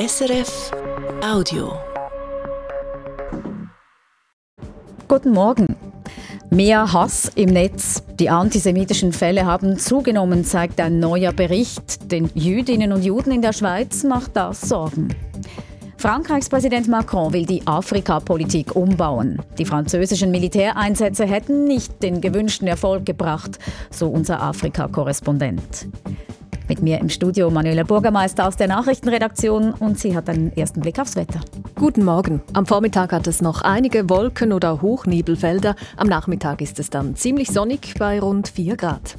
SRF Audio. Guten Morgen. Mehr Hass im Netz. Die antisemitischen Fälle haben zugenommen, zeigt ein neuer Bericht. Den Jüdinnen und Juden in der Schweiz macht das Sorgen. Frankreichs Präsident Macron will die Afrikapolitik umbauen. Die französischen Militäreinsätze hätten nicht den gewünschten Erfolg gebracht, so unser Afrika-Korrespondent. Mit mir im Studio Manuela Bürgermeister aus der Nachrichtenredaktion und sie hat einen ersten Blick aufs Wetter. Guten Morgen. Am Vormittag hat es noch einige Wolken- oder Hochnebelfelder. Am Nachmittag ist es dann ziemlich sonnig bei rund 4 Grad.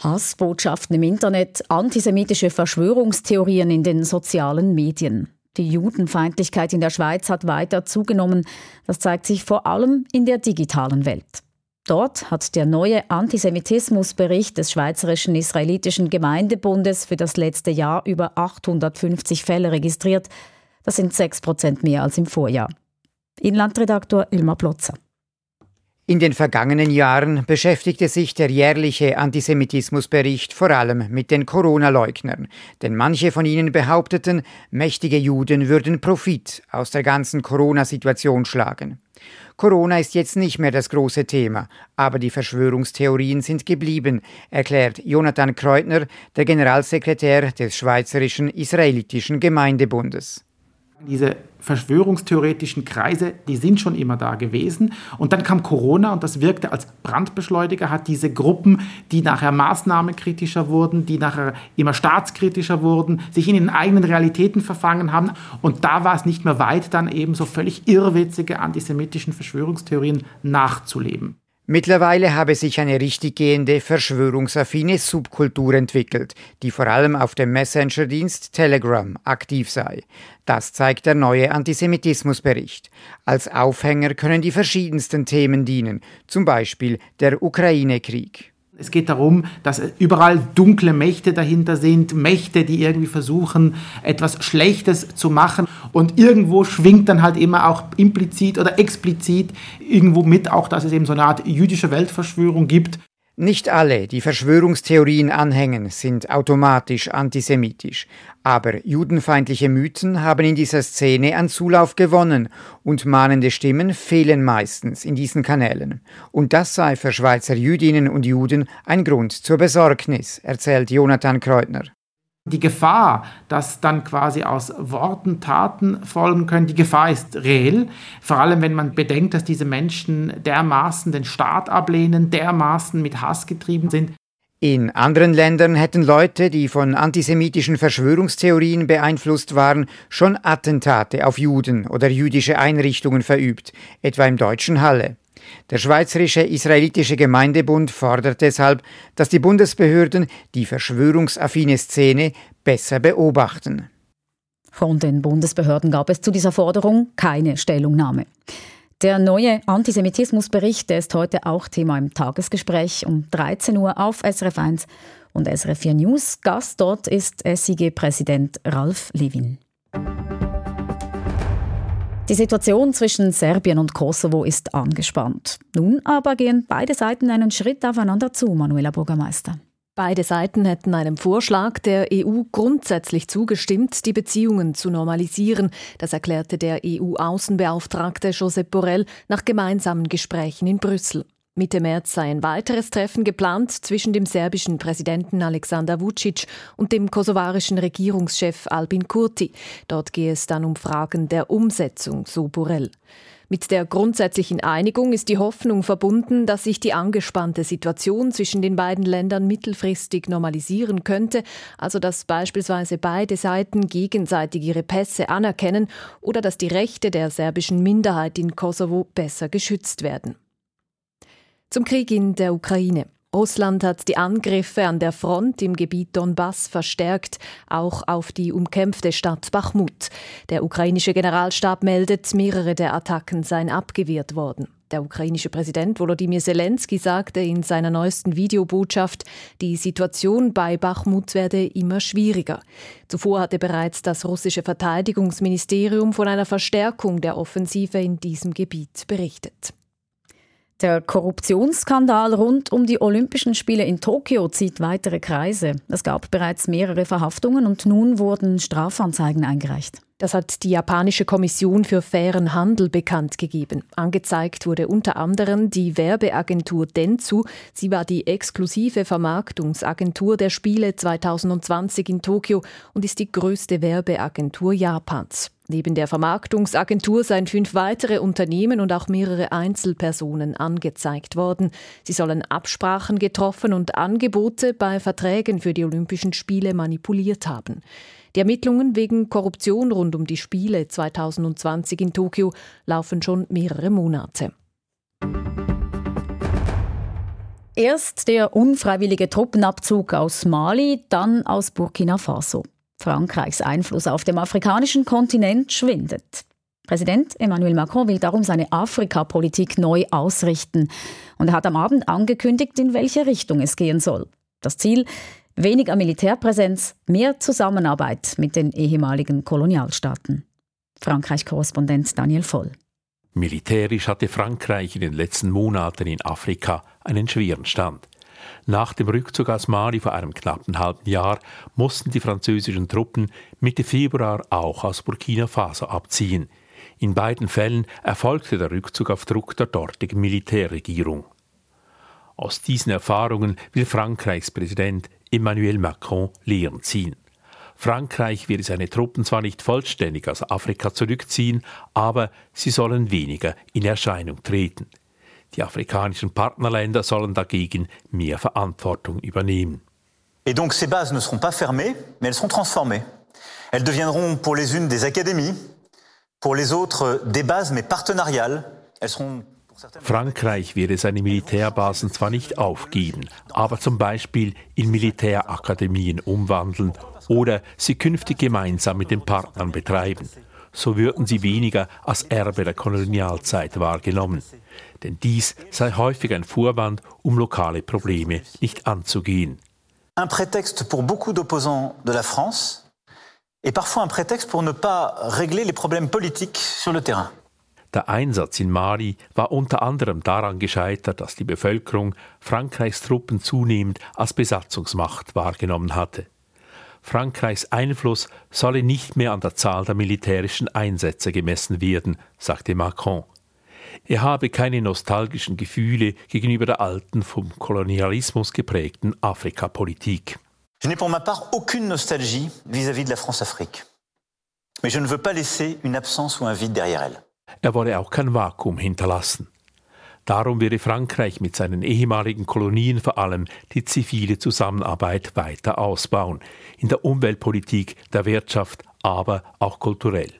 Hassbotschaften im Internet, antisemitische Verschwörungstheorien in den sozialen Medien. Die Judenfeindlichkeit in der Schweiz hat weiter zugenommen. Das zeigt sich vor allem in der digitalen Welt. Dort hat der neue Antisemitismusbericht des Schweizerischen Israelitischen Gemeindebundes für das letzte Jahr über 850 Fälle registriert. Das sind 6 Prozent mehr als im Vorjahr. Inlandredaktor Ilmar Plotzer. In den vergangenen Jahren beschäftigte sich der jährliche Antisemitismusbericht vor allem mit den Corona-Leugnern, denn manche von ihnen behaupteten, mächtige Juden würden Profit aus der ganzen Corona-Situation schlagen. Corona ist jetzt nicht mehr das große Thema, aber die Verschwörungstheorien sind geblieben, erklärt Jonathan Kreutner, der Generalsekretär des Schweizerischen Israelitischen Gemeindebundes. Diese verschwörungstheoretischen Kreise, die sind schon immer da gewesen. Und dann kam Corona und das wirkte als Brandbeschleuniger, hat diese Gruppen, die nachher maßnahmenkritischer wurden, die nachher immer staatskritischer wurden, sich in den eigenen Realitäten verfangen haben. Und da war es nicht mehr weit, dann eben so völlig irrwitzige antisemitischen Verschwörungstheorien nachzuleben. Mittlerweile habe sich eine richtiggehende verschwörungsaffine Subkultur entwickelt, die vor allem auf dem Messenger-Dienst Telegram aktiv sei. Das zeigt der neue Antisemitismusbericht. Als Aufhänger können die verschiedensten Themen dienen, zum Beispiel der Ukraine-Krieg. Es geht darum, dass überall dunkle Mächte dahinter sind, Mächte, die irgendwie versuchen, etwas Schlechtes zu machen. Und irgendwo schwingt dann halt immer auch implizit oder explizit irgendwo mit, auch dass es eben so eine Art jüdische Weltverschwörung gibt. Nicht alle, die Verschwörungstheorien anhängen, sind automatisch antisemitisch, aber judenfeindliche Mythen haben in dieser Szene an Zulauf gewonnen und mahnende Stimmen fehlen meistens in diesen Kanälen. Und das sei für Schweizer Jüdinnen und Juden ein Grund zur Besorgnis, erzählt Jonathan Kreutner. Die Gefahr, dass dann quasi aus Worten Taten folgen können, die Gefahr ist reell. Vor allem, wenn man bedenkt, dass diese Menschen dermaßen den Staat ablehnen, dermaßen mit Hass getrieben sind. In anderen Ländern hätten Leute, die von antisemitischen Verschwörungstheorien beeinflusst waren, schon Attentate auf Juden oder jüdische Einrichtungen verübt, etwa im deutschen Halle. Der Schweizerische Israelitische Gemeindebund fordert deshalb, dass die Bundesbehörden die verschwörungsaffine Szene besser beobachten. Von den Bundesbehörden gab es zu dieser Forderung keine Stellungnahme. Der neue Antisemitismusbericht ist heute auch Thema im Tagesgespräch um 13 Uhr auf SRF 1 und SRF 4 News. Gast dort ist SIG-Präsident Ralf Levin. Die Situation zwischen Serbien und Kosovo ist angespannt. Nun aber gehen beide Seiten einen Schritt aufeinander zu, Manuela Bürgermeister. Beide Seiten hätten einem Vorschlag der EU grundsätzlich zugestimmt, die Beziehungen zu normalisieren. Das erklärte der EU-Außenbeauftragte Josep Borrell nach gemeinsamen Gesprächen in Brüssel. Mitte März sei ein weiteres Treffen geplant zwischen dem serbischen Präsidenten Alexander Vucic und dem kosovarischen Regierungschef Albin Kurti. Dort gehe es dann um Fragen der Umsetzung, so Borrell. Mit der grundsätzlichen Einigung ist die Hoffnung verbunden, dass sich die angespannte Situation zwischen den beiden Ländern mittelfristig normalisieren könnte, also dass beispielsweise beide Seiten gegenseitig ihre Pässe anerkennen oder dass die Rechte der serbischen Minderheit in Kosovo besser geschützt werden. Zum Krieg in der Ukraine. Russland hat die Angriffe an der Front im Gebiet Donbass verstärkt, auch auf die umkämpfte Stadt Bachmut. Der ukrainische Generalstab meldet, mehrere der Attacken seien abgewehrt worden. Der ukrainische Präsident Volodymyr Zelensky sagte in seiner neuesten Videobotschaft, die Situation bei Bachmut werde immer schwieriger. Zuvor hatte bereits das russische Verteidigungsministerium von einer Verstärkung der Offensive in diesem Gebiet berichtet. Der Korruptionsskandal rund um die Olympischen Spiele in Tokio zieht weitere Kreise. Es gab bereits mehrere Verhaftungen und nun wurden Strafanzeigen eingereicht. Das hat die japanische Kommission für fairen Handel bekannt gegeben. Angezeigt wurde unter anderem die Werbeagentur Dentsu. Sie war die exklusive Vermarktungsagentur der Spiele 2020 in Tokio und ist die größte Werbeagentur Japans. Neben der Vermarktungsagentur seien fünf weitere Unternehmen und auch mehrere Einzelpersonen angezeigt worden. Sie sollen Absprachen getroffen und Angebote bei Verträgen für die Olympischen Spiele manipuliert haben. Die Ermittlungen wegen Korruption rund um die Spiele 2020 in Tokio laufen schon mehrere Monate. Erst der unfreiwillige Truppenabzug aus Mali, dann aus Burkina Faso. Frankreichs Einfluss auf dem afrikanischen Kontinent schwindet. Präsident Emmanuel Macron will darum seine Afrikapolitik neu ausrichten. Und er hat am Abend angekündigt, in welche Richtung es gehen soll. Das Ziel? Weniger Militärpräsenz, mehr Zusammenarbeit mit den ehemaligen Kolonialstaaten. Frankreich-Korrespondent Daniel Voll. Militärisch hatte Frankreich in den letzten Monaten in Afrika einen schweren Stand. Nach dem Rückzug aus Mali vor einem knappen halben Jahr mussten die französischen Truppen Mitte Februar auch aus Burkina Faso abziehen. In beiden Fällen erfolgte der Rückzug auf Druck der dortigen Militärregierung. Aus diesen Erfahrungen will Frankreichs Präsident Emmanuel Macron Lehren ziehen. Frankreich wird seine Truppen zwar nicht vollständig aus Afrika zurückziehen, aber sie sollen weniger in Erscheinung treten. Die afrikanischen Partnerländer sollen dagegen mehr Verantwortung übernehmen. Et donc ces bases ne seront pas fermées, mais elles seront transformées. Elles deviendront pour les unes des académies, pour les autres des bases mais partenariales. Elles seront Frankreich werde seine Militärbasen zwar nicht aufgeben, aber zum Beispiel in Militärakademien umwandeln oder sie künftig gemeinsam mit den Partnern betreiben. So würden sie weniger als Erbe der Kolonialzeit wahrgenommen denn dies sei häufig ein Vorwand, um lokale Probleme nicht anzugehen. Un prétexte pour beaucoup d'opposants de la France et parfois un prétexte pour ne pas régler les problèmes politiques sur le terrain. Der Einsatz in Mali war unter anderem daran gescheitert, dass die Bevölkerung Frankreichs Truppen zunehmend als Besatzungsmacht wahrgenommen hatte. Frankreichs Einfluss solle nicht mehr an der Zahl der militärischen Einsätze gemessen werden, sagte Macron. Er habe keine nostalgischen Gefühle gegenüber der alten, vom Kolonialismus geprägten Afrikapolitik. Je n'ai pour ma part aucune nostalgie vis-à-vis -vis de la France-Afrique. Mais je ne veux pas laisser une absence ou un vide derrière elle. Er wolle auch kein Vakuum hinterlassen. Darum werde Frankreich mit seinen ehemaligen Kolonien vor allem die zivile Zusammenarbeit weiter ausbauen, in der Umweltpolitik, der Wirtschaft, aber auch kulturell.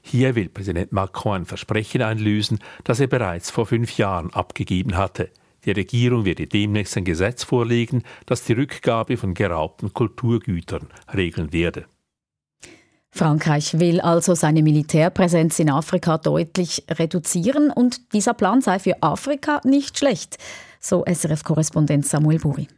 Hier will Präsident Macron ein Versprechen einlösen, das er bereits vor fünf Jahren abgegeben hatte. Die Regierung werde demnächst ein Gesetz vorlegen, das die Rückgabe von geraubten Kulturgütern regeln werde. Frankreich will also seine Militärpräsenz in Afrika deutlich reduzieren und dieser Plan sei für Afrika nicht schlecht, so SRF-Korrespondent Samuel Buri.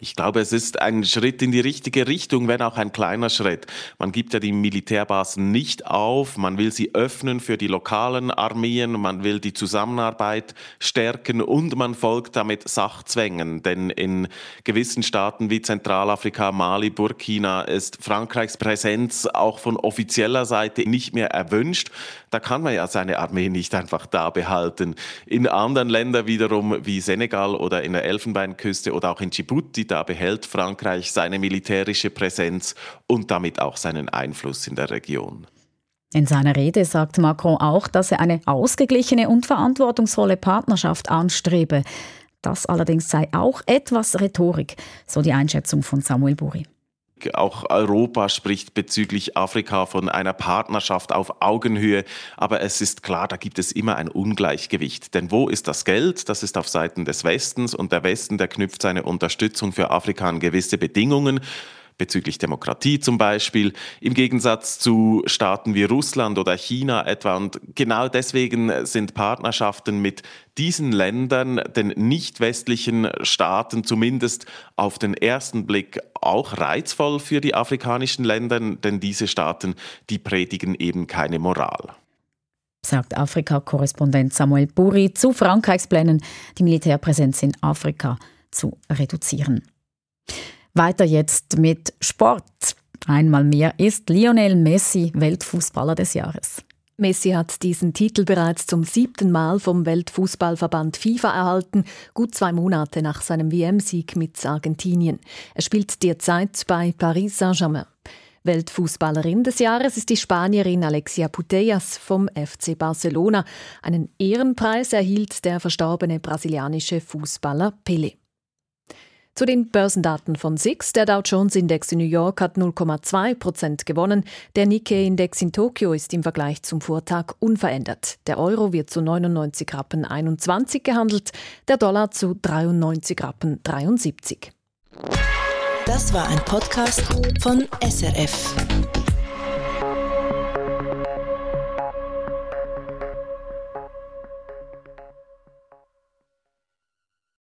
Ich glaube, es ist ein Schritt in die richtige Richtung, wenn auch ein kleiner Schritt. Man gibt ja die Militärbasen nicht auf, man will sie öffnen für die lokalen Armeen, man will die Zusammenarbeit stärken und man folgt damit Sachzwängen. Denn in gewissen Staaten wie Zentralafrika, Mali, Burkina ist Frankreichs Präsenz auch von offizieller Seite nicht mehr erwünscht. Da kann man ja seine Armee nicht einfach da behalten. In anderen Ländern wiederum wie Senegal oder in der Elfenbeinküste oder auch in Djibouti, da behält Frankreich seine militärische Präsenz und damit auch seinen Einfluss in der Region. In seiner Rede sagt Macron auch, dass er eine ausgeglichene und verantwortungsvolle Partnerschaft anstrebe. Das allerdings sei auch etwas Rhetorik, so die Einschätzung von Samuel Buri. Auch Europa spricht bezüglich Afrika von einer Partnerschaft auf Augenhöhe. Aber es ist klar, da gibt es immer ein Ungleichgewicht. Denn wo ist das Geld? Das ist auf Seiten des Westens. Und der Westen, der knüpft seine Unterstützung für Afrika an gewisse Bedingungen bezüglich Demokratie zum Beispiel, im Gegensatz zu Staaten wie Russland oder China etwa. Und genau deswegen sind Partnerschaften mit diesen Ländern, den nicht westlichen Staaten, zumindest auf den ersten Blick auch reizvoll für die afrikanischen Länder, denn diese Staaten, die predigen eben keine Moral. sagt Afrika-Korrespondent Samuel Buri zu Frankreichs Plänen, die Militärpräsenz in Afrika zu reduzieren. Weiter jetzt mit Sport. Einmal mehr ist Lionel Messi Weltfußballer des Jahres. Messi hat diesen Titel bereits zum siebten Mal vom Weltfußballverband FIFA erhalten, gut zwei Monate nach seinem WM-Sieg mit Argentinien. Er spielt derzeit bei Paris Saint-Germain. Weltfußballerin des Jahres ist die Spanierin Alexia Putellas vom FC Barcelona. Einen Ehrenpreis erhielt der verstorbene brasilianische Fußballer Pelé. Zu den Börsendaten von SIX. Der Dow Jones Index in New York hat 0,2 Prozent gewonnen. Der Nikkei Index in Tokio ist im Vergleich zum Vortag unverändert. Der Euro wird zu 99 Rappen 21 gehandelt, der Dollar zu 93 Rappen 73. Das war ein Podcast von SRF.